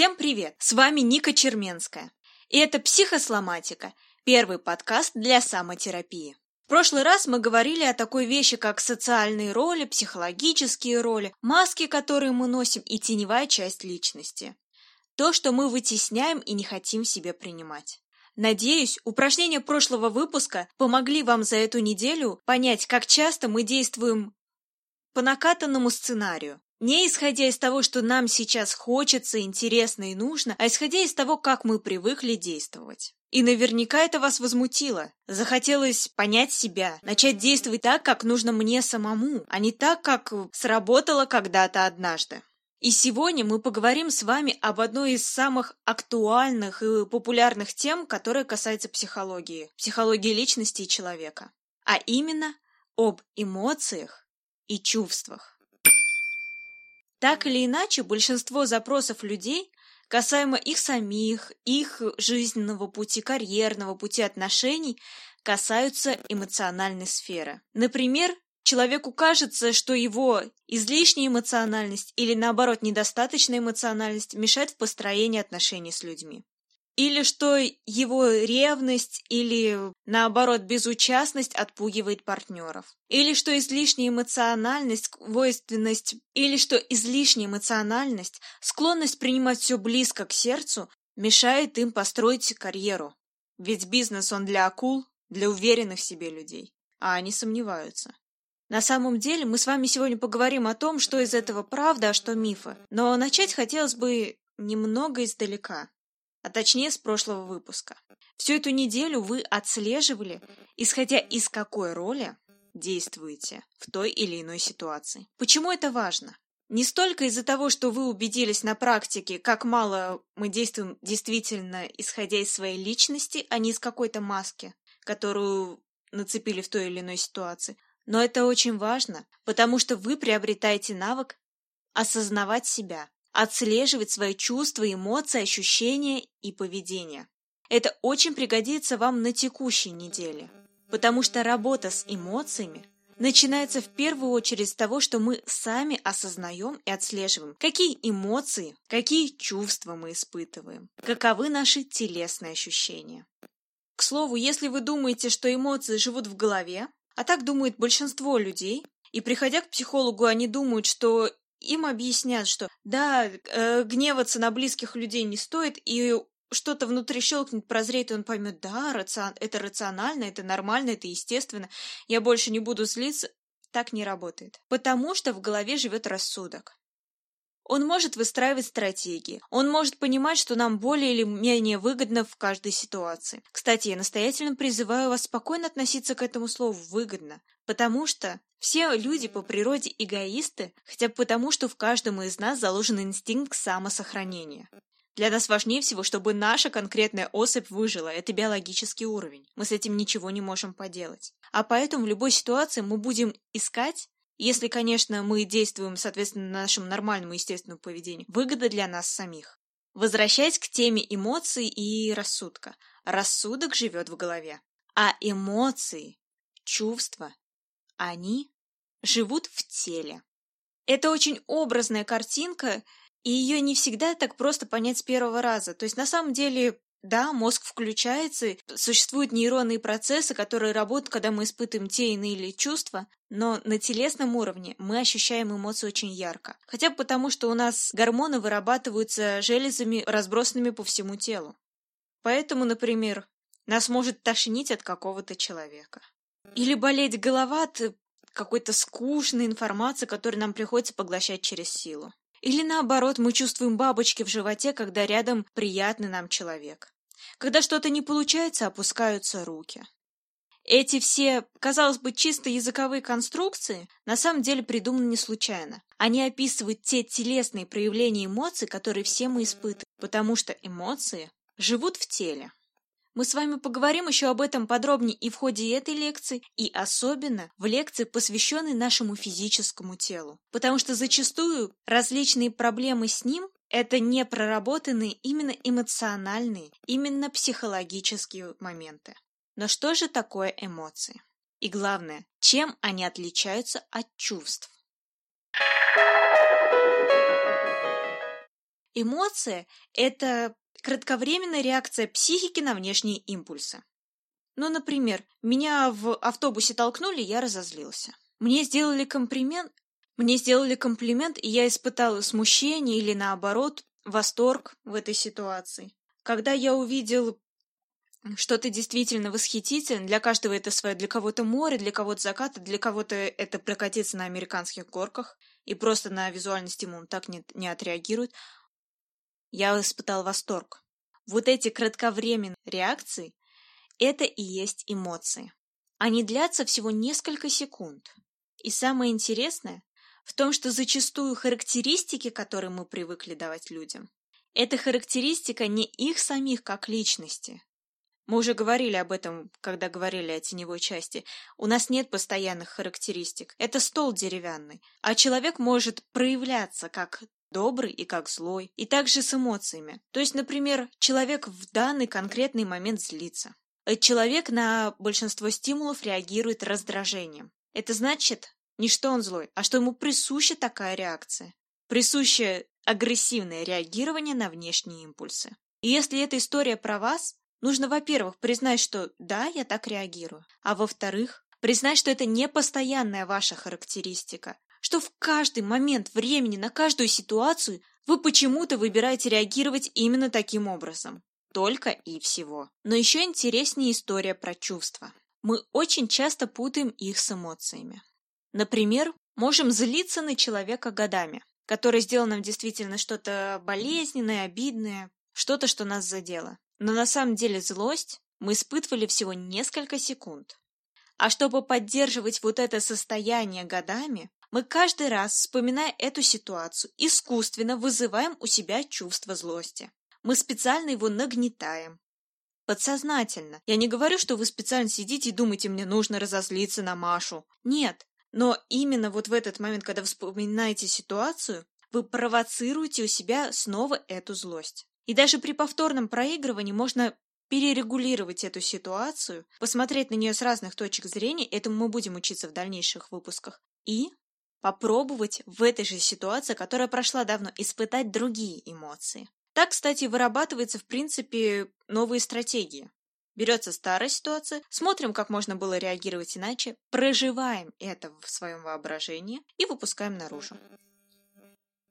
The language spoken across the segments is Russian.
Всем привет! С вами Ника Черменская. И это «Психосломатика» – первый подкаст для самотерапии. В прошлый раз мы говорили о такой вещи, как социальные роли, психологические роли, маски, которые мы носим, и теневая часть личности. То, что мы вытесняем и не хотим себе принимать. Надеюсь, упражнения прошлого выпуска помогли вам за эту неделю понять, как часто мы действуем по накатанному сценарию, не исходя из того, что нам сейчас хочется, интересно и нужно, а исходя из того, как мы привыкли действовать. И наверняка это вас возмутило. Захотелось понять себя, начать действовать так, как нужно мне самому, а не так, как сработало когда-то однажды. И сегодня мы поговорим с вами об одной из самых актуальных и популярных тем, которая касается психологии, психологии личности и человека, а именно об эмоциях и чувствах. Так или иначе, большинство запросов людей касаемо их самих, их жизненного пути, карьерного пути отношений, касаются эмоциональной сферы. Например, человеку кажется, что его излишняя эмоциональность или наоборот недостаточная эмоциональность мешает в построении отношений с людьми или что его ревность или, наоборот, безучастность отпугивает партнеров, или что излишняя эмоциональность, свойственность, или что излишняя эмоциональность, склонность принимать все близко к сердцу, мешает им построить карьеру. Ведь бизнес он для акул, для уверенных в себе людей, а они сомневаются. На самом деле мы с вами сегодня поговорим о том, что из этого правда, а что мифы. Но начать хотелось бы немного издалека а точнее с прошлого выпуска. Всю эту неделю вы отслеживали, исходя из какой роли действуете в той или иной ситуации. Почему это важно? Не столько из-за того, что вы убедились на практике, как мало мы действуем действительно исходя из своей личности, а не из какой-то маски, которую нацепили в той или иной ситуации. Но это очень важно, потому что вы приобретаете навык осознавать себя, отслеживать свои чувства, эмоции, ощущения и поведение. Это очень пригодится вам на текущей неделе, потому что работа с эмоциями начинается в первую очередь с того, что мы сами осознаем и отслеживаем, какие эмоции, какие чувства мы испытываем, каковы наши телесные ощущения. К слову, если вы думаете, что эмоции живут в голове, а так думает большинство людей, и приходя к психологу, они думают, что им объяснят, что да, э, гневаться на близких людей не стоит, и что-то внутри щелкнет, прозреет, и он поймет, да, рацион... это рационально, это нормально, это естественно, я больше не буду злиться. Так не работает. Потому что в голове живет рассудок. Он может выстраивать стратегии. Он может понимать, что нам более или менее выгодно в каждой ситуации. Кстати, я настоятельно призываю вас спокойно относиться к этому слову «выгодно», потому что все люди по природе эгоисты, хотя бы потому, что в каждом из нас заложен инстинкт самосохранения. Для нас важнее всего, чтобы наша конкретная особь выжила. Это биологический уровень. Мы с этим ничего не можем поделать. А поэтому в любой ситуации мы будем искать если, конечно, мы действуем соответственно нашему нормальному естественному поведению, выгода для нас самих. Возвращаясь к теме эмоций и рассудка. Рассудок живет в голове, а эмоции, чувства, они живут в теле. Это очень образная картинка, и ее не всегда так просто понять с первого раза. То есть на самом деле да, мозг включается, существуют нейронные процессы, которые работают, когда мы испытываем те иные чувства, но на телесном уровне мы ощущаем эмоции очень ярко. Хотя бы потому, что у нас гормоны вырабатываются железами, разбросанными по всему телу. Поэтому, например, нас может тошнить от какого-то человека. Или болеть голова от какой-то скучной информации, которую нам приходится поглощать через силу. Или наоборот, мы чувствуем бабочки в животе, когда рядом приятный нам человек. Когда что-то не получается, опускаются руки. Эти все, казалось бы, чисто языковые конструкции на самом деле придуманы не случайно. Они описывают те телесные проявления эмоций, которые все мы испытываем, потому что эмоции живут в теле. Мы с вами поговорим еще об этом подробнее и в ходе этой лекции, и особенно в лекции, посвященной нашему физическому телу. Потому что зачастую различные проблемы с ним – это не проработанные именно эмоциональные, именно психологические моменты. Но что же такое эмоции? И главное, чем они отличаются от чувств? Эмоция – это кратковременная реакция психики на внешние импульсы. Ну, например, меня в автобусе толкнули, я разозлился. Мне сделали комплимент, мне сделали комплимент, и я испытала смущение или, наоборот, восторг в этой ситуации. Когда я увидел что-то действительно восхитительное, для каждого это свое, для кого-то море, для кого-то закат, для кого-то это прокатиться на американских горках, и просто на визуальный стимул так не, не отреагирует, я испытал восторг. Вот эти кратковременные реакции – это и есть эмоции. Они длятся всего несколько секунд. И самое интересное в том, что зачастую характеристики, которые мы привыкли давать людям, это характеристика не их самих как личности. Мы уже говорили об этом, когда говорили о теневой части. У нас нет постоянных характеристик. Это стол деревянный. А человек может проявляться как добрый и как злой, и также с эмоциями. То есть, например, человек в данный конкретный момент злится. Человек на большинство стимулов реагирует раздражением. Это значит, не что он злой, а что ему присуща такая реакция. Присуще агрессивное реагирование на внешние импульсы. И если эта история про вас, нужно, во-первых, признать, что да, я так реагирую, а во-вторых, признать, что это не постоянная ваша характеристика, что в каждый момент времени на каждую ситуацию вы почему-то выбираете реагировать именно таким образом. Только и всего. Но еще интереснее история про чувства. Мы очень часто путаем их с эмоциями. Например, можем злиться на человека годами, который сделал нам действительно что-то болезненное, обидное, что-то, что нас задело. Но на самом деле злость мы испытывали всего несколько секунд. А чтобы поддерживать вот это состояние годами, мы каждый раз, вспоминая эту ситуацию, искусственно вызываем у себя чувство злости. Мы специально его нагнетаем. Подсознательно. Я не говорю, что вы специально сидите и думаете, мне нужно разозлиться на Машу. Нет, но именно вот в этот момент, когда вспоминаете ситуацию, вы провоцируете у себя снова эту злость. И даже при повторном проигрывании можно перерегулировать эту ситуацию, посмотреть на нее с разных точек зрения, этому мы будем учиться в дальнейших выпусках, и попробовать в этой же ситуации, которая прошла давно, испытать другие эмоции. Так, кстати, вырабатываются, в принципе, новые стратегии. Берется старая ситуация, смотрим, как можно было реагировать иначе, проживаем это в своем воображении и выпускаем наружу.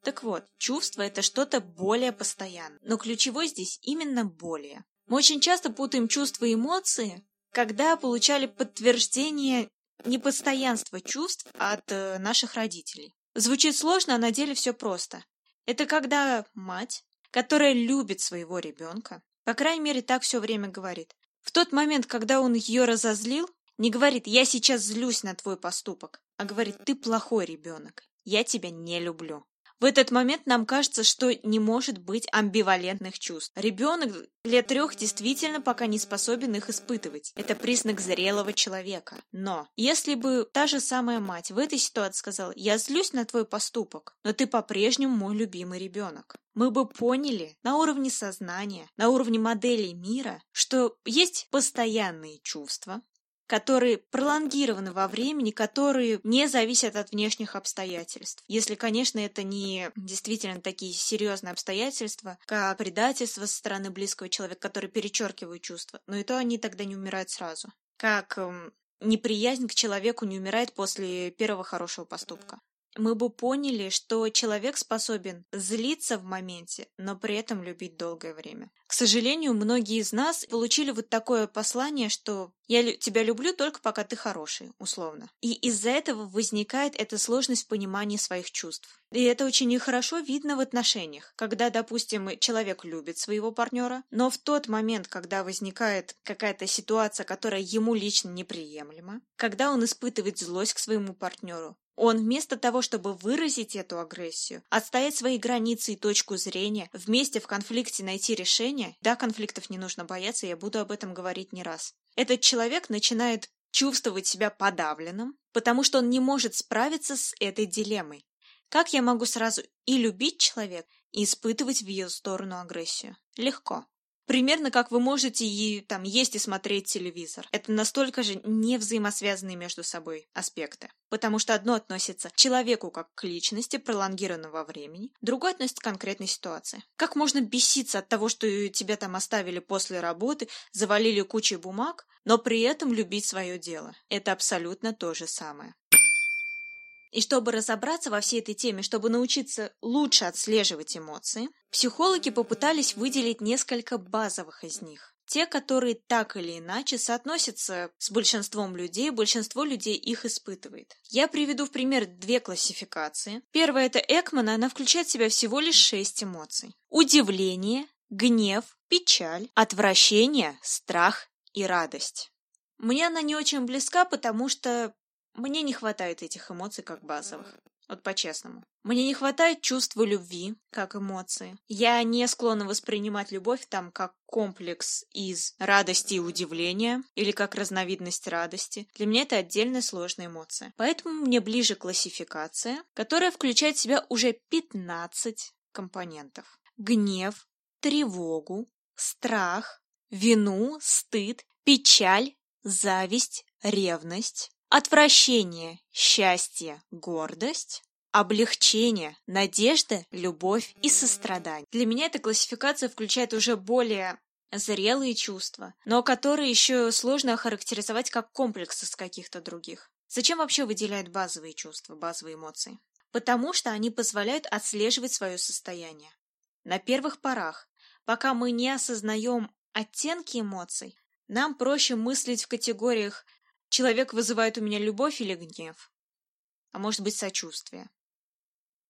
Так вот, чувство – это что-то более постоянное, но ключевой здесь именно более. Мы очень часто путаем чувства и эмоции, когда получали подтверждение непостоянства чувств от э, наших родителей. Звучит сложно, а на деле все просто. Это когда мать, которая любит своего ребенка, по крайней мере, так все время говорит, в тот момент, когда он ее разозлил, не говорит «я сейчас злюсь на твой поступок», а говорит «ты плохой ребенок, я тебя не люблю». В этот момент нам кажется, что не может быть амбивалентных чувств. Ребенок лет трех действительно пока не способен их испытывать. Это признак зрелого человека. Но если бы та же самая мать в этой ситуации сказала «Я злюсь на твой поступок, но ты по-прежнему мой любимый ребенок», мы бы поняли на уровне сознания, на уровне моделей мира, что есть постоянные чувства, которые пролонгированы во времени, которые не зависят от внешних обстоятельств. Если, конечно, это не действительно такие серьезные обстоятельства, как предательство со стороны близкого человека, которые перечеркивают чувства, но и то они тогда не умирают сразу. Как эм, неприязнь к человеку не умирает после первого хорошего поступка мы бы поняли, что человек способен злиться в моменте, но при этом любить долгое время. К сожалению, многие из нас получили вот такое послание, что «я тебя люблю только пока ты хороший», условно. И из-за этого возникает эта сложность в понимании своих чувств. И это очень нехорошо видно в отношениях, когда, допустим, человек любит своего партнера, но в тот момент, когда возникает какая-то ситуация, которая ему лично неприемлема, когда он испытывает злость к своему партнеру, он вместо того, чтобы выразить эту агрессию, отстоять свои границы и точку зрения, вместе в конфликте найти решение, да, конфликтов не нужно бояться, я буду об этом говорить не раз. Этот человек начинает чувствовать себя подавленным, потому что он не может справиться с этой дилеммой. Как я могу сразу и любить человека, и испытывать в ее сторону агрессию? Легко. Примерно как вы можете и там есть и смотреть телевизор. Это настолько же не взаимосвязанные между собой аспекты. Потому что одно относится к человеку как к личности, пролонгированно во времени, другое относится к конкретной ситуации. Как можно беситься от того, что тебя там оставили после работы, завалили кучей бумаг, но при этом любить свое дело? Это абсолютно то же самое. И чтобы разобраться во всей этой теме, чтобы научиться лучше отслеживать эмоции, психологи попытались выделить несколько базовых из них. Те, которые так или иначе соотносятся с большинством людей, большинство людей их испытывает. Я приведу в пример две классификации. Первая – это Экмана, она включает в себя всего лишь шесть эмоций. Удивление, гнев, печаль, отвращение, страх и радость. Мне она не очень близка, потому что мне не хватает этих эмоций как базовых. Вот по-честному. Мне не хватает чувства любви, как эмоции. Я не склонна воспринимать любовь там как комплекс из радости и удивления, или как разновидность радости. Для меня это отдельная сложная эмоция. Поэтому мне ближе классификация, которая включает в себя уже 15 компонентов. Гнев, тревогу, страх, вину, стыд, печаль, зависть, ревность, Отвращение, счастье, гордость, облегчение, надежда, любовь и сострадание. Для меня эта классификация включает уже более зрелые чувства, но которые еще сложно охарактеризовать как комплекс из каких-то других. Зачем вообще выделяют базовые чувства, базовые эмоции? Потому что они позволяют отслеживать свое состояние. На первых порах, пока мы не осознаем оттенки эмоций, нам проще мыслить в категориях Человек вызывает у меня любовь или гнев, а может быть сочувствие.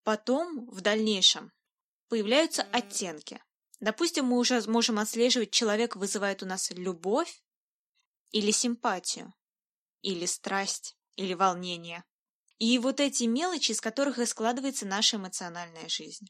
Потом, в дальнейшем, появляются оттенки. Допустим, мы уже можем отслеживать, человек вызывает у нас любовь или симпатию, или страсть, или волнение. И вот эти мелочи, из которых и складывается наша эмоциональная жизнь.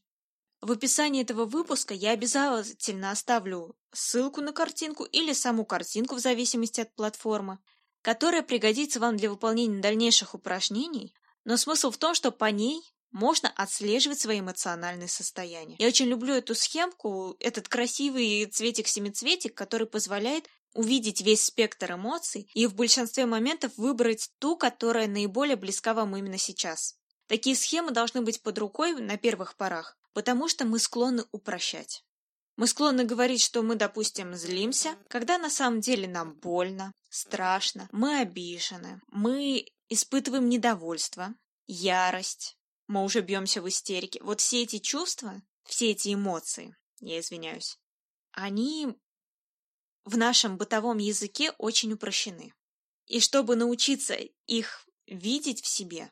В описании этого выпуска я обязательно оставлю ссылку на картинку или саму картинку в зависимости от платформы, которая пригодится вам для выполнения дальнейших упражнений, но смысл в том, что по ней можно отслеживать свои эмоциональные состояния. Я очень люблю эту схемку, этот красивый цветик-семицветик, который позволяет увидеть весь спектр эмоций и в большинстве моментов выбрать ту, которая наиболее близка вам именно сейчас. Такие схемы должны быть под рукой на первых порах, потому что мы склонны упрощать. Мы склонны говорить, что мы, допустим, злимся, когда на самом деле нам больно, страшно, мы обижены, мы испытываем недовольство, ярость, мы уже бьемся в истерике. Вот все эти чувства, все эти эмоции, я извиняюсь, они в нашем бытовом языке очень упрощены. И чтобы научиться их видеть в себе,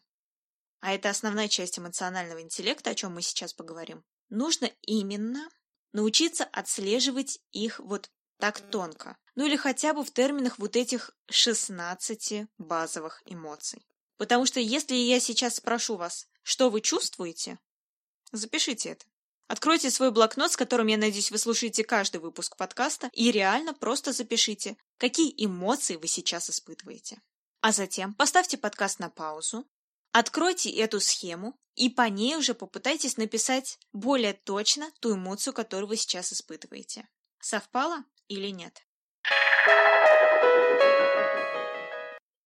а это основная часть эмоционального интеллекта, о чем мы сейчас поговорим, нужно именно научиться отслеживать их вот так тонко. Ну или хотя бы в терминах вот этих 16 базовых эмоций. Потому что если я сейчас спрошу вас, что вы чувствуете, запишите это. Откройте свой блокнот, с которым, я надеюсь, вы слушаете каждый выпуск подкаста, и реально просто запишите, какие эмоции вы сейчас испытываете. А затем поставьте подкаст на паузу, Откройте эту схему и по ней уже попытайтесь написать более точно ту эмоцию, которую вы сейчас испытываете. Совпало или нет?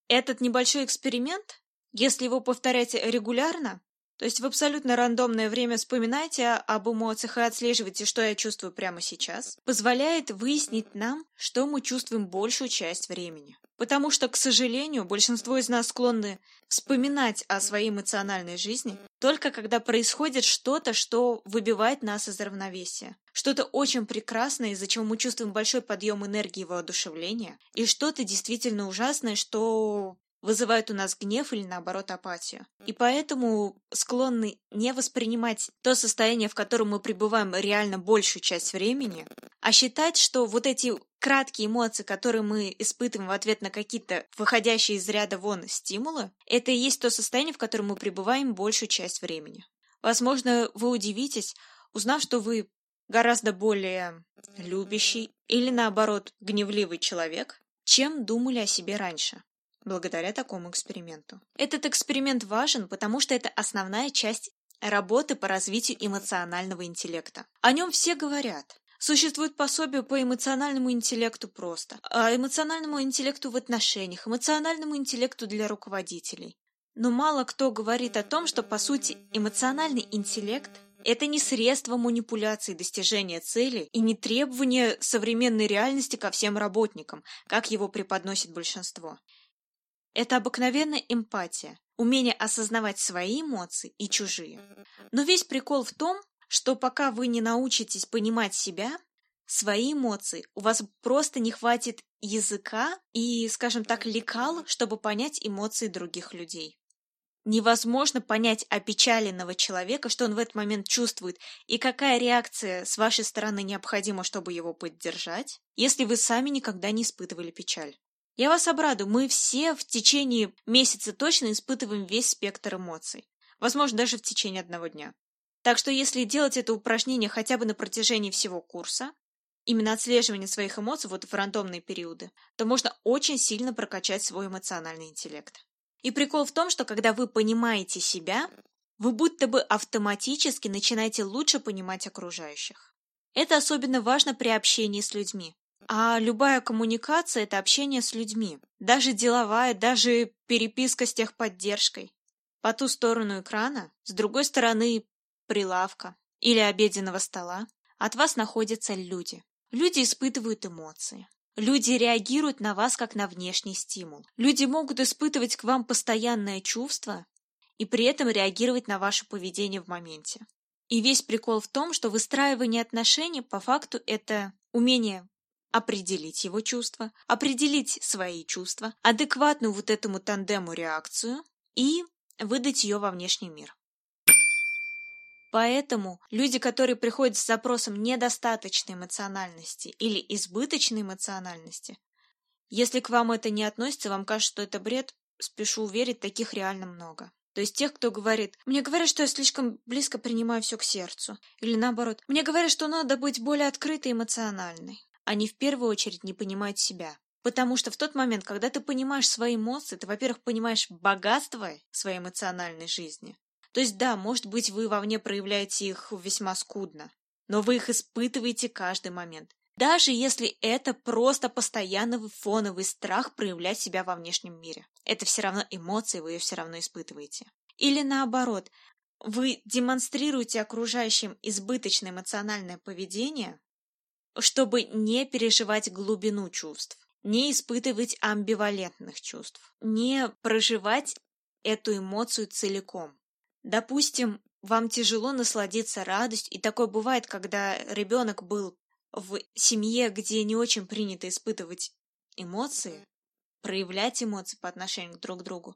Этот небольшой эксперимент, если его повторять регулярно, то есть в абсолютно рандомное время вспоминайте об эмоциях и отслеживайте, что я чувствую прямо сейчас, позволяет выяснить нам, что мы чувствуем большую часть времени. Потому что, к сожалению, большинство из нас склонны вспоминать о своей эмоциональной жизни только когда происходит что-то, что выбивает нас из равновесия. Что-то очень прекрасное, из-за чего мы чувствуем большой подъем энергии и воодушевления, и что-то действительно ужасное, что вызывает у нас гнев или наоборот апатию. И поэтому склонны не воспринимать то состояние, в котором мы пребываем реально большую часть времени, а считать, что вот эти краткие эмоции, которые мы испытываем в ответ на какие-то выходящие из ряда вон стимулы, это и есть то состояние, в котором мы пребываем большую часть времени. Возможно, вы удивитесь, узнав, что вы гораздо более любящий или, наоборот, гневливый человек, чем думали о себе раньше благодаря такому эксперименту. Этот эксперимент важен, потому что это основная часть работы по развитию эмоционального интеллекта. О нем все говорят, Существует пособие по эмоциональному интеллекту просто, а эмоциональному интеллекту в отношениях, эмоциональному интеллекту для руководителей. Но мало кто говорит о том, что, по сути, эмоциональный интеллект – это не средство манипуляции достижения цели и не требование современной реальности ко всем работникам, как его преподносит большинство. Это обыкновенная эмпатия, умение осознавать свои эмоции и чужие. Но весь прикол в том, что пока вы не научитесь понимать себя, свои эмоции, у вас просто не хватит языка и, скажем так, лекал, чтобы понять эмоции других людей. Невозможно понять опечаленного человека, что он в этот момент чувствует, и какая реакция с вашей стороны необходима, чтобы его поддержать, если вы сами никогда не испытывали печаль. Я вас обрадую, мы все в течение месяца точно испытываем весь спектр эмоций. Возможно, даже в течение одного дня. Так что если делать это упражнение хотя бы на протяжении всего курса, именно отслеживание своих эмоций вот в рандомные периоды, то можно очень сильно прокачать свой эмоциональный интеллект. И прикол в том, что когда вы понимаете себя, вы будто бы автоматически начинаете лучше понимать окружающих. Это особенно важно при общении с людьми. А любая коммуникация – это общение с людьми. Даже деловая, даже переписка с техподдержкой. По ту сторону экрана, с другой стороны прилавка или обеденного стола, от вас находятся люди. Люди испытывают эмоции. Люди реагируют на вас как на внешний стимул. Люди могут испытывать к вам постоянное чувство и при этом реагировать на ваше поведение в моменте. И весь прикол в том, что выстраивание отношений по факту это умение определить его чувства, определить свои чувства, адекватную вот этому тандему реакцию и выдать ее во внешний мир. Поэтому люди, которые приходят с запросом недостаточной эмоциональности или избыточной эмоциональности, если к вам это не относится, вам кажется, что это бред, спешу уверить, таких реально много. То есть тех, кто говорит, мне говорят, что я слишком близко принимаю все к сердцу. Или наоборот, мне говорят, что надо быть более открытой и эмоциональной. Они в первую очередь не понимают себя. Потому что в тот момент, когда ты понимаешь свои эмоции, ты, во-первых, понимаешь богатство своей эмоциональной жизни, то есть да, может быть, вы вовне проявляете их весьма скудно, но вы их испытываете каждый момент. Даже если это просто постоянный фоновый страх проявлять себя во внешнем мире. Это все равно эмоции, вы ее все равно испытываете. Или наоборот, вы демонстрируете окружающим избыточное эмоциональное поведение, чтобы не переживать глубину чувств, не испытывать амбивалентных чувств, не проживать эту эмоцию целиком. Допустим, вам тяжело насладиться радостью, и такое бывает, когда ребенок был в семье, где не очень принято испытывать эмоции, проявлять эмоции по отношению друг к другу.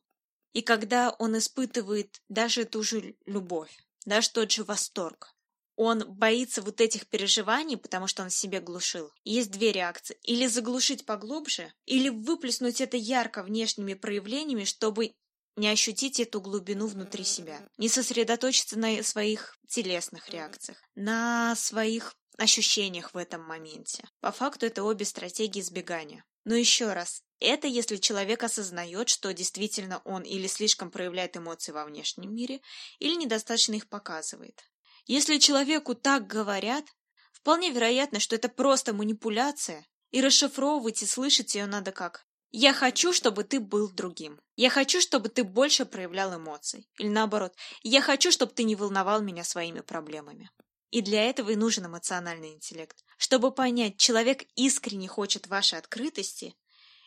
И когда он испытывает даже ту же любовь, даже тот же восторг, он боится вот этих переживаний, потому что он себе глушил. Есть две реакции. Или заглушить поглубже, или выплеснуть это ярко внешними проявлениями, чтобы не ощутить эту глубину внутри себя, не сосредоточиться на своих телесных реакциях, на своих ощущениях в этом моменте. По факту это обе стратегии избегания. Но еще раз, это если человек осознает, что действительно он или слишком проявляет эмоции во внешнем мире, или недостаточно их показывает. Если человеку так говорят, вполне вероятно, что это просто манипуляция, и расшифровывать и слышать ее надо как я хочу, чтобы ты был другим. Я хочу, чтобы ты больше проявлял эмоций. Или наоборот, я хочу, чтобы ты не волновал меня своими проблемами. И для этого и нужен эмоциональный интеллект. Чтобы понять, человек искренне хочет вашей открытости,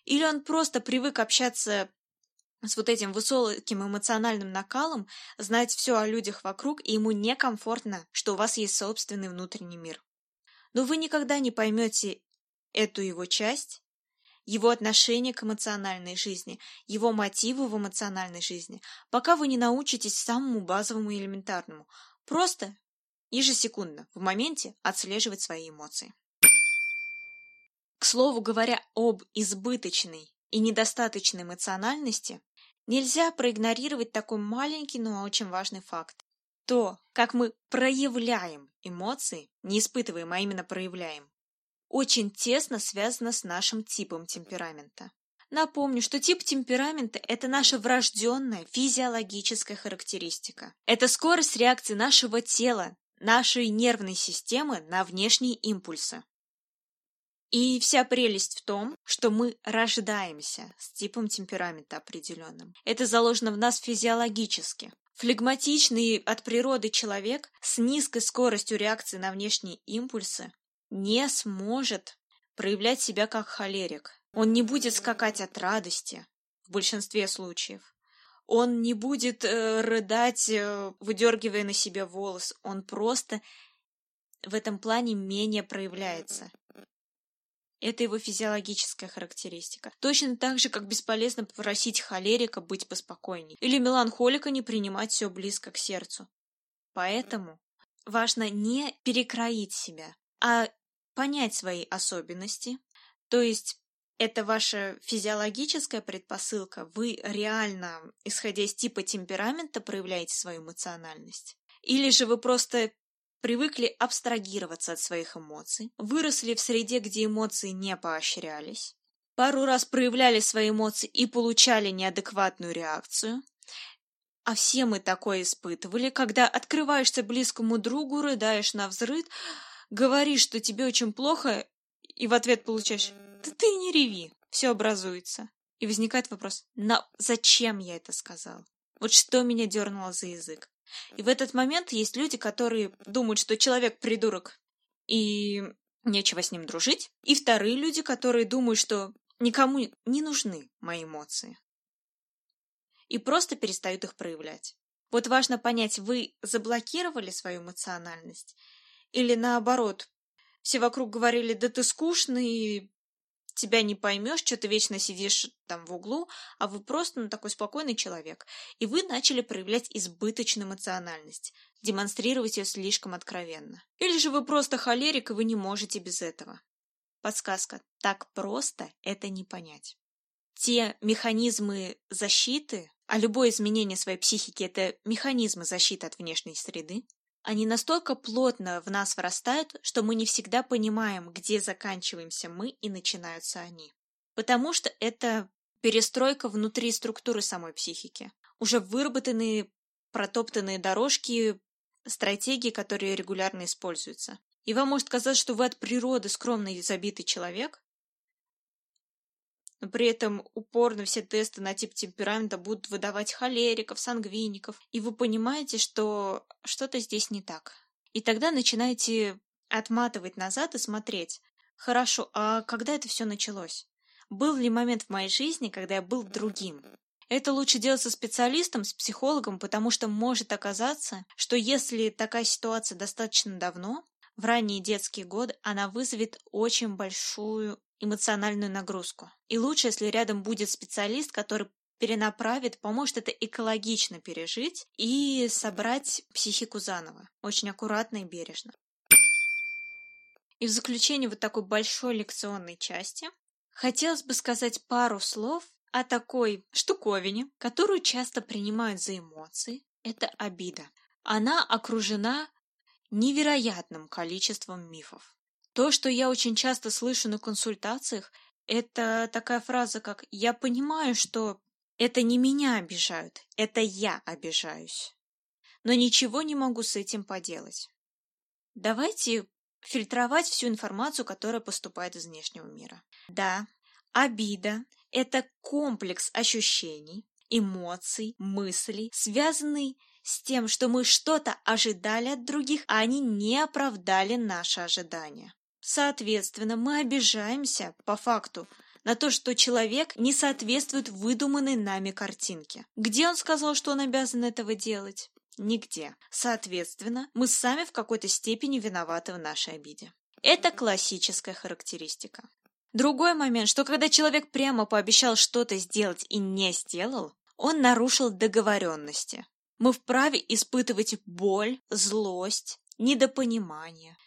или он просто привык общаться с вот этим высоким эмоциональным накалом, знать все о людях вокруг, и ему некомфортно, что у вас есть собственный внутренний мир. Но вы никогда не поймете эту его часть, его отношение к эмоциональной жизни, его мотивы в эмоциональной жизни, пока вы не научитесь самому базовому и элементарному. Просто ежесекундно, в моменте отслеживать свои эмоции. К слову говоря об избыточной и недостаточной эмоциональности, нельзя проигнорировать такой маленький, но очень важный факт. То, как мы проявляем эмоции, не испытываем, а именно проявляем, очень тесно связано с нашим типом темперамента. Напомню, что тип темперамента – это наша врожденная физиологическая характеристика. Это скорость реакции нашего тела нашей нервной системы на внешние импульсы. И вся прелесть в том, что мы рождаемся с типом темперамента определенным. Это заложено в нас физиологически. Флегматичный от природы человек с низкой скоростью реакции на внешние импульсы не сможет проявлять себя как холерик. Он не будет скакать от радости в большинстве случаев. Он не будет э, рыдать, э, выдергивая на себе волос. Он просто в этом плане менее проявляется. Это его физиологическая характеристика. Точно так же, как бесполезно просить холерика быть поспокойней или меланхолика не принимать все близко к сердцу. Поэтому важно не перекроить себя, а понять свои особенности, то есть это ваша физиологическая предпосылка, вы реально, исходя из типа темперамента, проявляете свою эмоциональность. Или же вы просто привыкли абстрагироваться от своих эмоций, выросли в среде, где эмоции не поощрялись, пару раз проявляли свои эмоции и получали неадекватную реакцию, а все мы такое испытывали, когда открываешься близкому другу, рыдаешь на взрыд, говоришь, что тебе очень плохо, и в ответ получаешь «Да ты не реви, все образуется». И возникает вопрос «На зачем я это сказал? Вот что меня дернуло за язык?» И в этот момент есть люди, которые думают, что человек придурок, и нечего с ним дружить. И вторые люди, которые думают, что никому не нужны мои эмоции. И просто перестают их проявлять. Вот важно понять, вы заблокировали свою эмоциональность или наоборот, все вокруг говорили, да ты скучный, тебя не поймешь, что ты вечно сидишь там в углу, а вы просто ну, такой спокойный человек. И вы начали проявлять избыточную эмоциональность, демонстрировать ее слишком откровенно. Или же вы просто холерик, и вы не можете без этого. Подсказка. Так просто это не понять. Те механизмы защиты, а любое изменение своей психики – это механизмы защиты от внешней среды, они настолько плотно в нас вырастают, что мы не всегда понимаем, где заканчиваемся мы и начинаются они. Потому что это перестройка внутри структуры самой психики. Уже выработанные, протоптанные дорожки, стратегии, которые регулярно используются. И вам может казаться, что вы от природы скромный и забитый человек, но при этом упорно все тесты на тип темперамента будут выдавать холериков, сангвиников, и вы понимаете, что что-то здесь не так. И тогда начинаете отматывать назад и смотреть, хорошо, а когда это все началось? Был ли момент в моей жизни, когда я был другим? Это лучше делать со специалистом, с психологом, потому что может оказаться, что если такая ситуация достаточно давно, в ранние детские годы, она вызовет очень большую эмоциональную нагрузку. И лучше, если рядом будет специалист, который перенаправит, поможет это экологично пережить и собрать психику заново, очень аккуратно и бережно. И в заключение вот такой большой лекционной части хотелось бы сказать пару слов о такой штуковине, которую часто принимают за эмоции. Это обида. Она окружена невероятным количеством мифов. То, что я очень часто слышу на консультациях, это такая фраза, как «я понимаю, что это не меня обижают, это я обижаюсь, но ничего не могу с этим поделать». Давайте фильтровать всю информацию, которая поступает из внешнего мира. Да, обида – это комплекс ощущений, эмоций, мыслей, связанный с тем, что мы что-то ожидали от других, а они не оправдали наши ожидания. Соответственно, мы обижаемся, по факту, на то, что человек не соответствует выдуманной нами картинке. Где он сказал, что он обязан этого делать? Нигде. Соответственно, мы сами в какой-то степени виноваты в нашей обиде. Это классическая характеристика. Другой момент, что когда человек прямо пообещал что-то сделать и не сделал, он нарушил договоренности. Мы вправе испытывать боль, злость, недопонимание,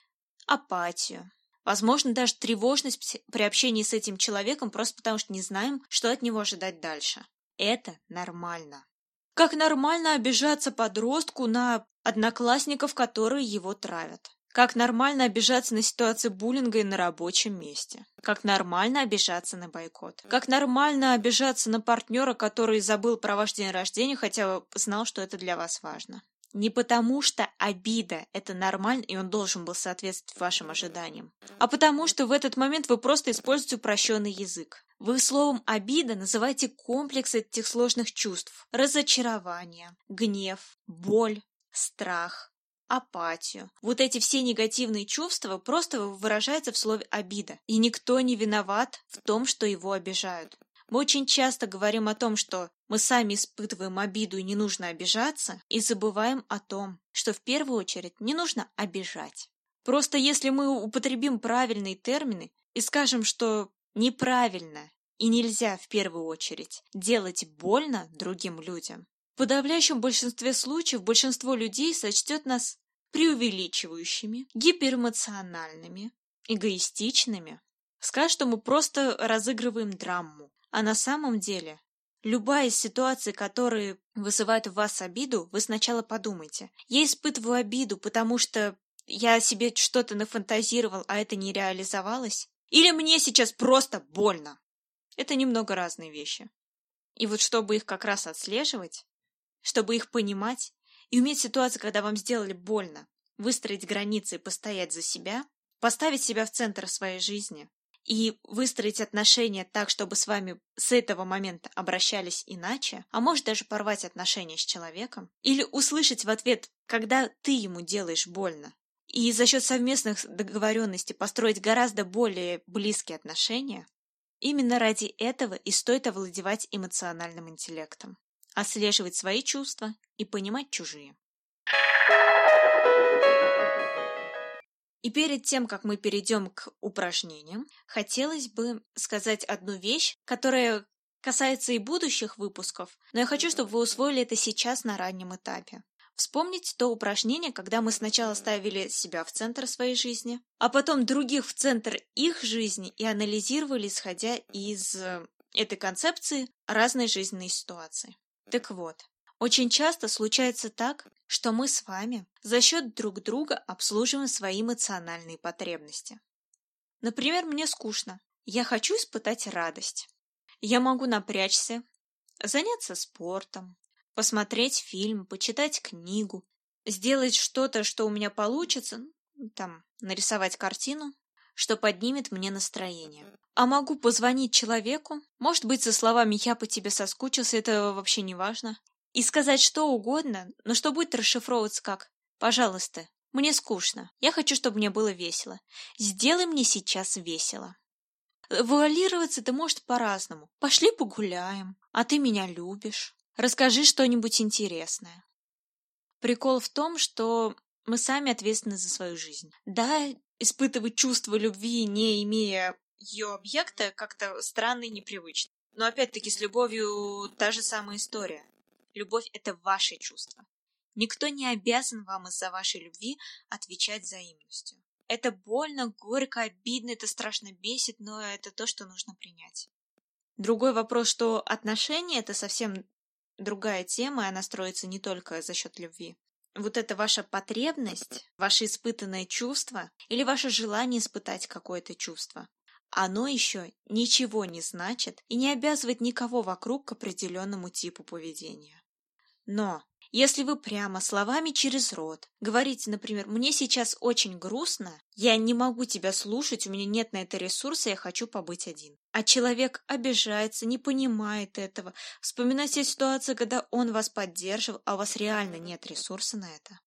апатию, Возможно, даже тревожность при общении с этим человеком просто потому, что не знаем, что от него ожидать дальше. Это нормально. Как нормально обижаться подростку на одноклассников, которые его травят. Как нормально обижаться на ситуации буллинга и на рабочем месте. Как нормально обижаться на бойкот. Как нормально обижаться на партнера, который забыл про ваш день рождения, хотя знал, что это для вас важно. Не потому что обида – это нормально, и он должен был соответствовать вашим ожиданиям, а потому что в этот момент вы просто используете упрощенный язык. Вы словом «обида» называете комплекс этих сложных чувств. Разочарование, гнев, боль, страх, апатию. Вот эти все негативные чувства просто выражаются в слове «обида». И никто не виноват в том, что его обижают. Мы очень часто говорим о том, что мы сами испытываем обиду и не нужно обижаться, и забываем о том, что в первую очередь не нужно обижать. Просто если мы употребим правильные термины и скажем, что неправильно и нельзя в первую очередь делать больно другим людям, в подавляющем большинстве случаев большинство людей сочтет нас преувеличивающими, гиперэмоциональными, эгоистичными, скажет, что мы просто разыгрываем драму, а на самом деле, любая из ситуаций, которые вызывают в вас обиду, вы сначала подумайте. Я испытываю обиду, потому что я себе что-то нафантазировал, а это не реализовалось? Или мне сейчас просто больно? Это немного разные вещи. И вот чтобы их как раз отслеживать, чтобы их понимать и уметь ситуацию, когда вам сделали больно, выстроить границы и постоять за себя, поставить себя в центр своей жизни, и выстроить отношения так, чтобы с вами с этого момента обращались иначе, а может даже порвать отношения с человеком, или услышать в ответ, когда ты ему делаешь больно, и за счет совместных договоренностей построить гораздо более близкие отношения, именно ради этого и стоит овладевать эмоциональным интеллектом, отслеживать свои чувства и понимать чужие. И перед тем, как мы перейдем к упражнениям, хотелось бы сказать одну вещь, которая касается и будущих выпусков, но я хочу, чтобы вы усвоили это сейчас на раннем этапе. Вспомните то упражнение, когда мы сначала ставили себя в центр своей жизни, а потом других в центр их жизни и анализировали, исходя из э, этой концепции, разные жизненные ситуации. Так вот, очень часто случается так, что мы с вами за счет друг друга обслуживаем свои эмоциональные потребности. Например, мне скучно. Я хочу испытать радость. Я могу напрячься, заняться спортом, посмотреть фильм, почитать книгу, сделать что-то, что у меня получится, ну, там, нарисовать картину, что поднимет мне настроение. А могу позвонить человеку, может быть, со словами «я по тебе соскучился», это вообще не важно, и сказать что угодно, но что будет расшифровываться как «Пожалуйста, мне скучно, я хочу, чтобы мне было весело. Сделай мне сейчас весело». Вуалироваться ты может по-разному. Пошли погуляем, а ты меня любишь. Расскажи что-нибудь интересное. Прикол в том, что мы сами ответственны за свою жизнь. Да, испытывать чувство любви, не имея ее объекта, как-то странно и непривычно. Но опять-таки с любовью та же самая история. Любовь — это ваши чувства. Никто не обязан вам из-за вашей любви отвечать взаимностью. Это больно, горько, обидно, это страшно бесит, но это то, что нужно принять. Другой вопрос, что отношения — это совсем другая тема, и она строится не только за счет любви. Вот это ваша потребность, ваше испытанное чувство или ваше желание испытать какое-то чувство, оно еще ничего не значит и не обязывает никого вокруг к определенному типу поведения. Но если вы прямо словами через рот говорите, например, «мне сейчас очень грустно, я не могу тебя слушать, у меня нет на это ресурса, я хочу побыть один». А человек обижается, не понимает этого, вспоминает все ситуации, когда он вас поддерживал, а у вас реально нет ресурса на это.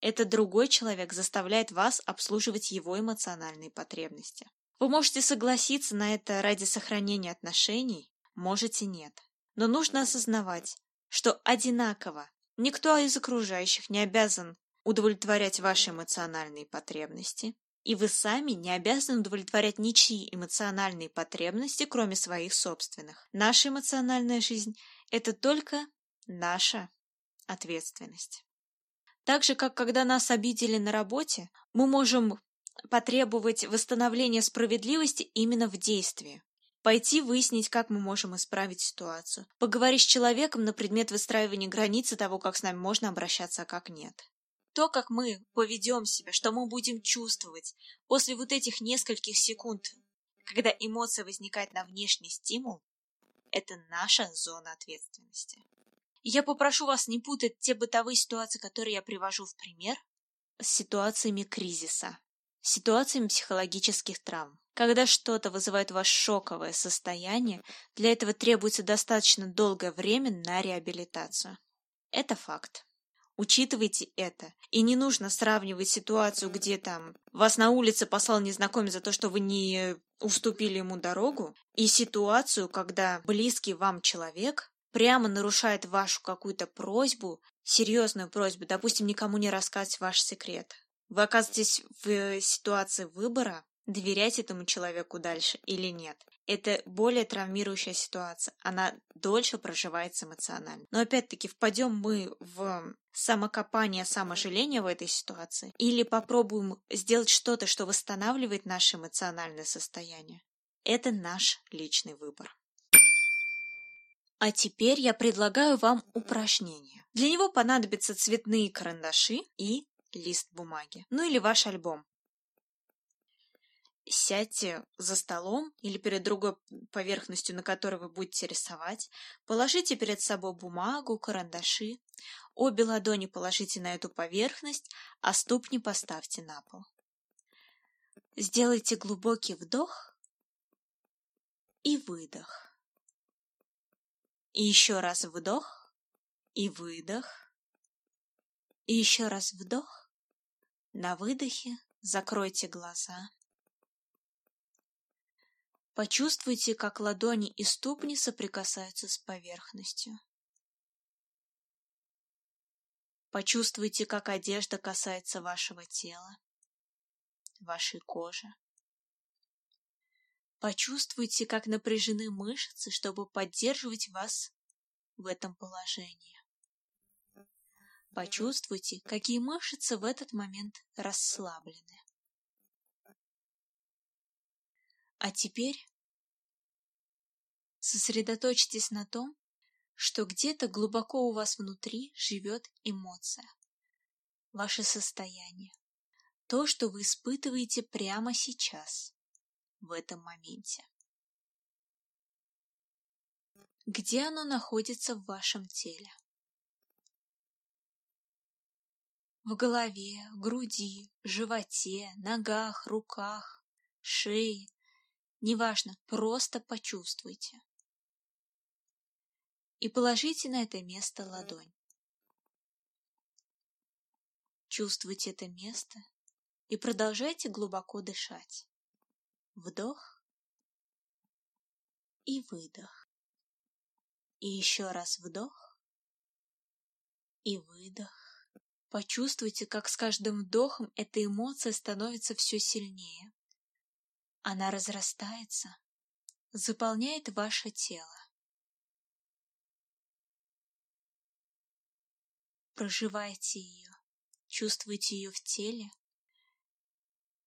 Это другой человек заставляет вас обслуживать его эмоциональные потребности. Вы можете согласиться на это ради сохранения отношений, можете нет. Но нужно осознавать, что одинаково никто из окружающих не обязан удовлетворять ваши эмоциональные потребности, и вы сами не обязаны удовлетворять ничьи эмоциональные потребности, кроме своих собственных. Наша эмоциональная жизнь – это только наша ответственность. Так же, как когда нас обидели на работе, мы можем потребовать восстановления справедливости именно в действии. Пойти выяснить, как мы можем исправить ситуацию. Поговорить с человеком на предмет выстраивания границы того, как с нами можно обращаться, а как нет. То, как мы поведем себя, что мы будем чувствовать после вот этих нескольких секунд, когда эмоция возникает на внешний стимул, это наша зона ответственности. Я попрошу вас не путать те бытовые ситуации, которые я привожу в пример, с ситуациями кризиса, ситуациями психологических травм. Когда что-то вызывает у вас шоковое состояние, для этого требуется достаточно долгое время на реабилитацию. Это факт. Учитывайте это. И не нужно сравнивать ситуацию, где там вас на улице послал незнакомец за то, что вы не уступили ему дорогу, и ситуацию, когда близкий вам человек прямо нарушает вашу какую-то просьбу, серьезную просьбу, допустим, никому не рассказывать ваш секрет. Вы оказываетесь в ситуации выбора, доверять этому человеку дальше или нет. Это более травмирующая ситуация. Она дольше проживается эмоционально. Но опять-таки, впадем мы в самокопание, саможаление в этой ситуации или попробуем сделать что-то, что восстанавливает наше эмоциональное состояние. Это наш личный выбор. А теперь я предлагаю вам упражнение. Для него понадобятся цветные карандаши и лист бумаги. Ну или ваш альбом сядьте за столом или перед другой поверхностью, на которой вы будете рисовать, положите перед собой бумагу, карандаши, обе ладони положите на эту поверхность, а ступни поставьте на пол. Сделайте глубокий вдох и выдох. И еще раз вдох и выдох. И еще раз вдох. На выдохе закройте глаза. Почувствуйте, как ладони и ступни соприкасаются с поверхностью. Почувствуйте, как одежда касается вашего тела, вашей кожи. Почувствуйте, как напряжены мышцы, чтобы поддерживать вас в этом положении. Почувствуйте, какие мышцы в этот момент расслаблены. А теперь сосредоточьтесь на том, что где-то глубоко у вас внутри живет эмоция, ваше состояние, то, что вы испытываете прямо сейчас, в этом моменте. Где оно находится в вашем теле? В голове, груди, животе, ногах, руках, шее, Неважно, просто почувствуйте. И положите на это место ладонь. Чувствуйте это место и продолжайте глубоко дышать. Вдох и выдох. И еще раз вдох и выдох. Почувствуйте, как с каждым вдохом эта эмоция становится все сильнее. Она разрастается, заполняет ваше тело. Проживайте ее, чувствуйте ее в теле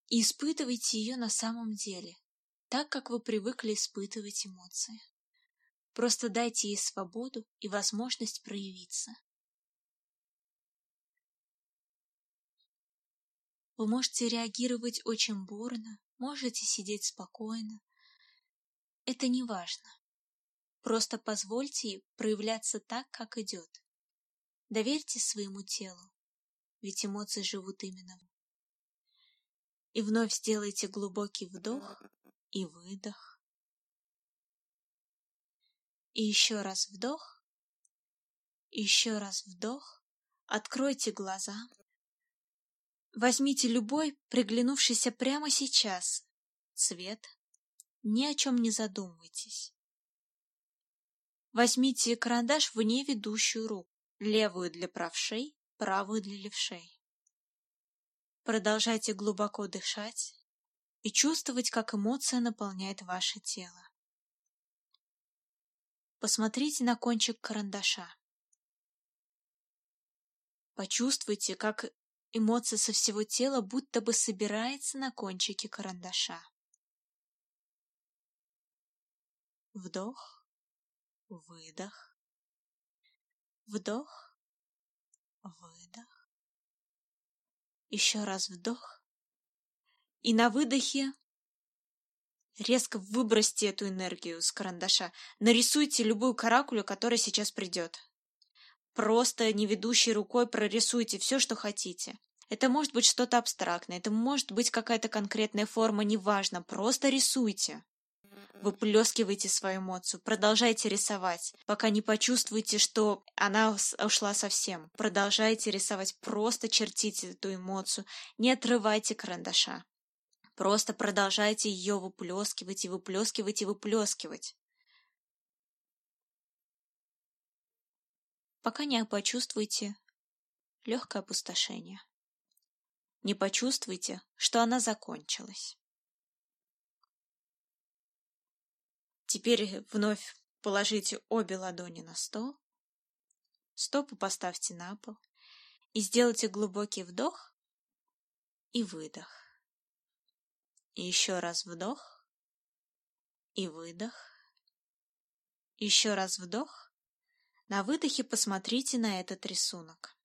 и испытывайте ее на самом деле, так как вы привыкли испытывать эмоции. Просто дайте ей свободу и возможность проявиться. Вы можете реагировать очень бурно, можете сидеть спокойно. Это не важно. Просто позвольте ей проявляться так, как идет. Доверьте своему телу, ведь эмоции живут именно в И вновь сделайте глубокий вдох и выдох. И еще раз вдох, еще раз вдох. Откройте глаза. Возьмите любой, приглянувшийся прямо сейчас, цвет. Ни о чем не задумывайтесь. Возьмите карандаш вне ведущую руку, левую для правшей, правую для левшей. Продолжайте глубоко дышать и чувствовать, как эмоция наполняет ваше тело. Посмотрите на кончик карандаша. Почувствуйте, как Эмоция со всего тела будто бы собирается на кончике карандаша. Вдох, выдох, вдох, выдох. Еще раз вдох. И на выдохе резко выбросьте эту энергию с карандаша. Нарисуйте любую каракулю, которая сейчас придет. просто неведущей рукой прорисуйте все, что хотите. Это может быть что-то абстрактное, это может быть какая-то конкретная форма, неважно, просто рисуйте. Выплескивайте свою эмоцию, продолжайте рисовать, пока не почувствуете, что она ушла совсем. Продолжайте рисовать, просто чертите эту эмоцию, не отрывайте карандаша. Просто продолжайте ее выплескивать и выплескивать и выплескивать. Пока не почувствуете легкое опустошение. Не почувствуйте, что она закончилась. Теперь вновь положите обе ладони на стол, стопы поставьте на пол и сделайте глубокий вдох и выдох. И еще раз вдох и выдох. Еще раз вдох. На выдохе посмотрите на этот рисунок.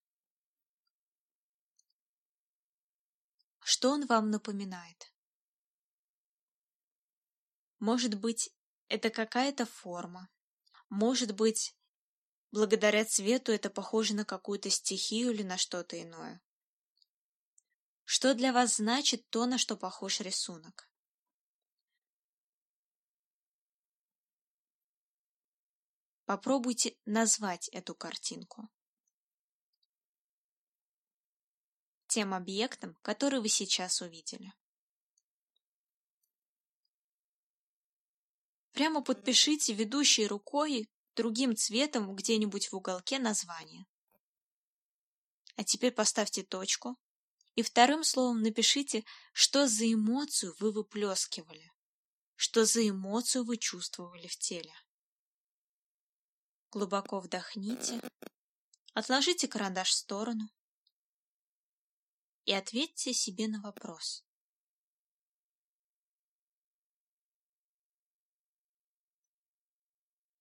Что он вам напоминает? Может быть, это какая-то форма. Может быть, благодаря цвету это похоже на какую-то стихию или на что-то иное. Что для вас значит то, на что похож рисунок? Попробуйте назвать эту картинку. Тем объектом, который вы сейчас увидели. Прямо подпишите ведущей рукой другим цветом где-нибудь в уголке название. А теперь поставьте точку и вторым словом напишите, что за эмоцию вы выплескивали, что за эмоцию вы чувствовали в теле. Глубоко вдохните, отложите карандаш в сторону и ответьте себе на вопрос.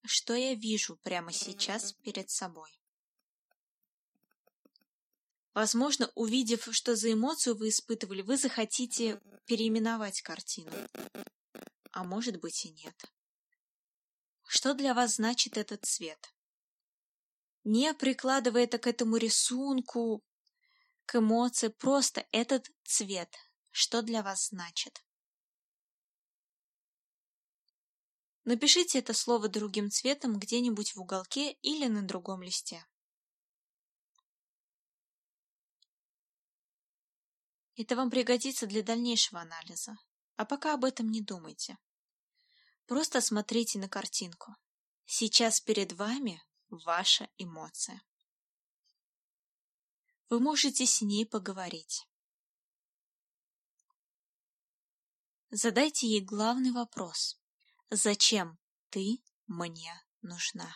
Что я вижу прямо сейчас перед собой? Возможно, увидев, что за эмоцию вы испытывали, вы захотите переименовать картину. А может быть и нет. Что для вас значит этот цвет? Не прикладывая это к этому рисунку, к эмоции, просто этот цвет. Что для вас значит? Напишите это слово другим цветом где-нибудь в уголке или на другом листе. Это вам пригодится для дальнейшего анализа. А пока об этом не думайте. Просто смотрите на картинку. Сейчас перед вами ваша эмоция. Вы можете с ней поговорить. Задайте ей главный вопрос. Зачем ты мне нужна?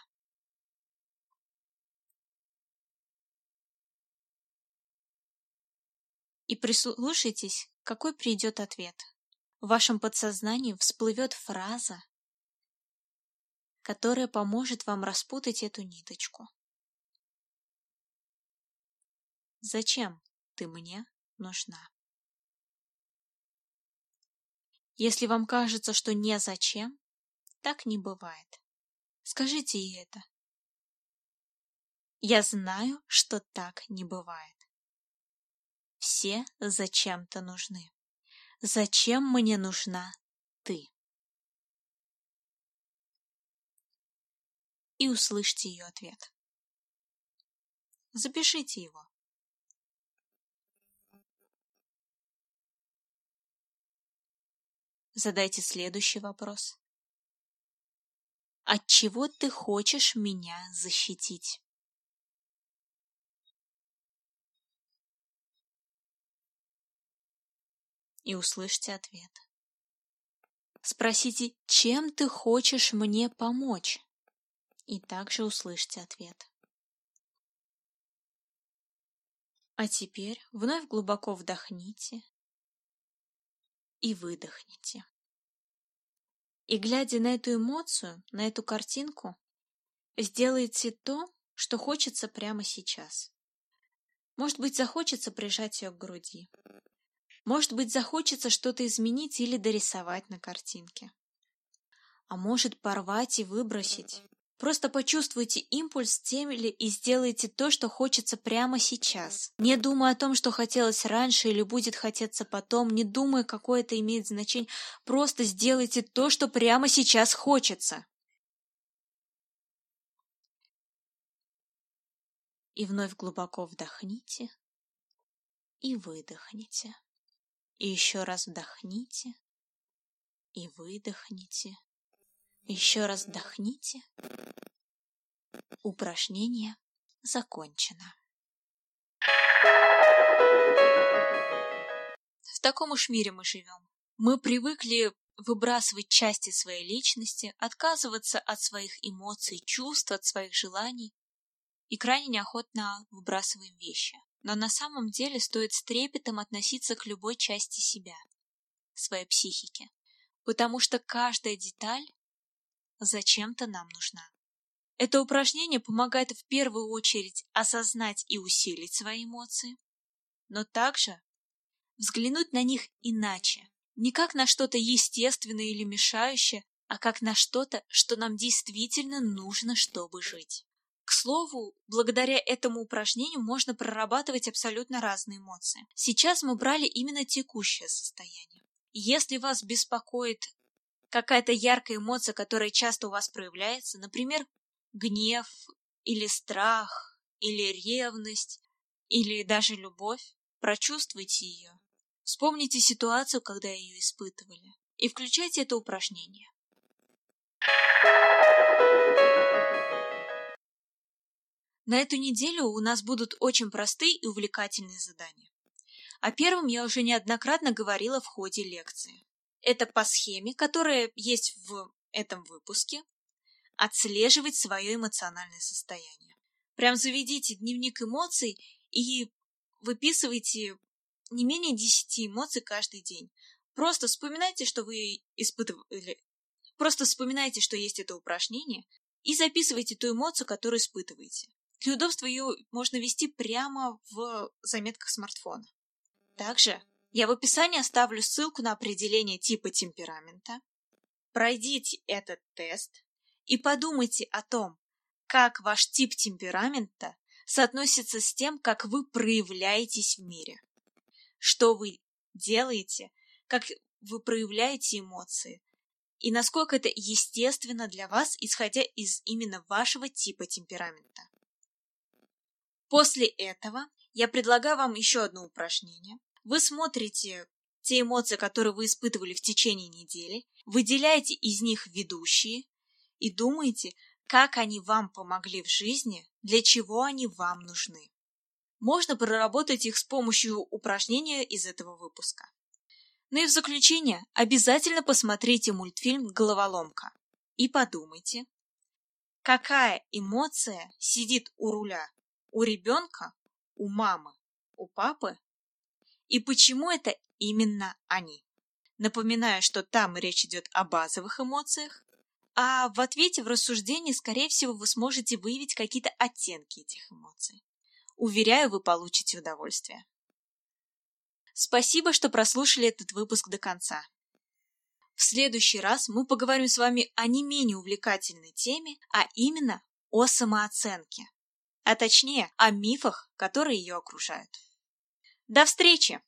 И прислушайтесь, какой придет ответ. В вашем подсознании всплывет фраза, которая поможет вам распутать эту ниточку. Зачем ты мне нужна? Если вам кажется, что не зачем, так не бывает. Скажите ей это. Я знаю, что так не бывает. Все зачем-то нужны. Зачем мне нужна ты? И услышьте ее ответ. Запишите его. Задайте следующий вопрос. От чего ты хочешь меня защитить? и услышьте ответ. Спросите, чем ты хочешь мне помочь? И также услышьте ответ. А теперь вновь глубоко вдохните и выдохните. И глядя на эту эмоцию, на эту картинку, сделайте то, что хочется прямо сейчас. Может быть, захочется прижать ее к груди. Может быть, захочется что-то изменить или дорисовать на картинке. А может, порвать и выбросить, Просто почувствуйте импульс теле и сделайте то, что хочется прямо сейчас. Не думая о том, что хотелось раньше или будет хотеться потом, не думая, какое это имеет значение, просто сделайте то, что прямо сейчас хочется. И вновь глубоко вдохните и выдохните. И еще раз вдохните и выдохните. Еще раз вдохните. Упражнение закончено. В таком уж мире мы живем. Мы привыкли выбрасывать части своей личности, отказываться от своих эмоций, чувств, от своих желаний и крайне неохотно выбрасываем вещи. Но на самом деле стоит с трепетом относиться к любой части себя, своей психики, потому что каждая деталь зачем-то нам нужна. Это упражнение помогает в первую очередь осознать и усилить свои эмоции, но также взглянуть на них иначе, не как на что-то естественное или мешающее, а как на что-то, что нам действительно нужно, чтобы жить. К слову, благодаря этому упражнению можно прорабатывать абсолютно разные эмоции. Сейчас мы брали именно текущее состояние. Если вас беспокоит какая-то яркая эмоция, которая часто у вас проявляется, например, гнев или страх, или ревность, или даже любовь, прочувствуйте ее. Вспомните ситуацию, когда ее испытывали, и включайте это упражнение. На эту неделю у нас будут очень простые и увлекательные задания. О первом я уже неоднократно говорила в ходе лекции. Это по схеме, которая есть в этом выпуске, отслеживать свое эмоциональное состояние. Прям заведите дневник эмоций и выписывайте не менее 10 эмоций каждый день. Просто вспоминайте, что вы испытывали, просто вспоминайте, что есть это упражнение, и записывайте ту эмоцию, которую испытываете. Для удобства ее можно вести прямо в заметках смартфона. Также я в описании оставлю ссылку на определение типа темперамента. Пройдите этот тест и подумайте о том, как ваш тип темперамента соотносится с тем, как вы проявляетесь в мире. Что вы делаете, как вы проявляете эмоции, и насколько это естественно для вас, исходя из именно вашего типа темперамента. После этого я предлагаю вам еще одно упражнение, вы смотрите те эмоции, которые вы испытывали в течение недели, выделяете из них ведущие и думаете, как они вам помогли в жизни, для чего они вам нужны. Можно проработать их с помощью упражнения из этого выпуска. Ну и в заключение обязательно посмотрите мультфильм «Головоломка» и подумайте, какая эмоция сидит у руля у ребенка, у мамы, у папы и почему это именно они. Напоминаю, что там речь идет о базовых эмоциях, а в ответе в рассуждении, скорее всего, вы сможете выявить какие-то оттенки этих эмоций. Уверяю, вы получите удовольствие. Спасибо, что прослушали этот выпуск до конца. В следующий раз мы поговорим с вами о не менее увлекательной теме, а именно о самооценке, а точнее о мифах, которые ее окружают. До встречи!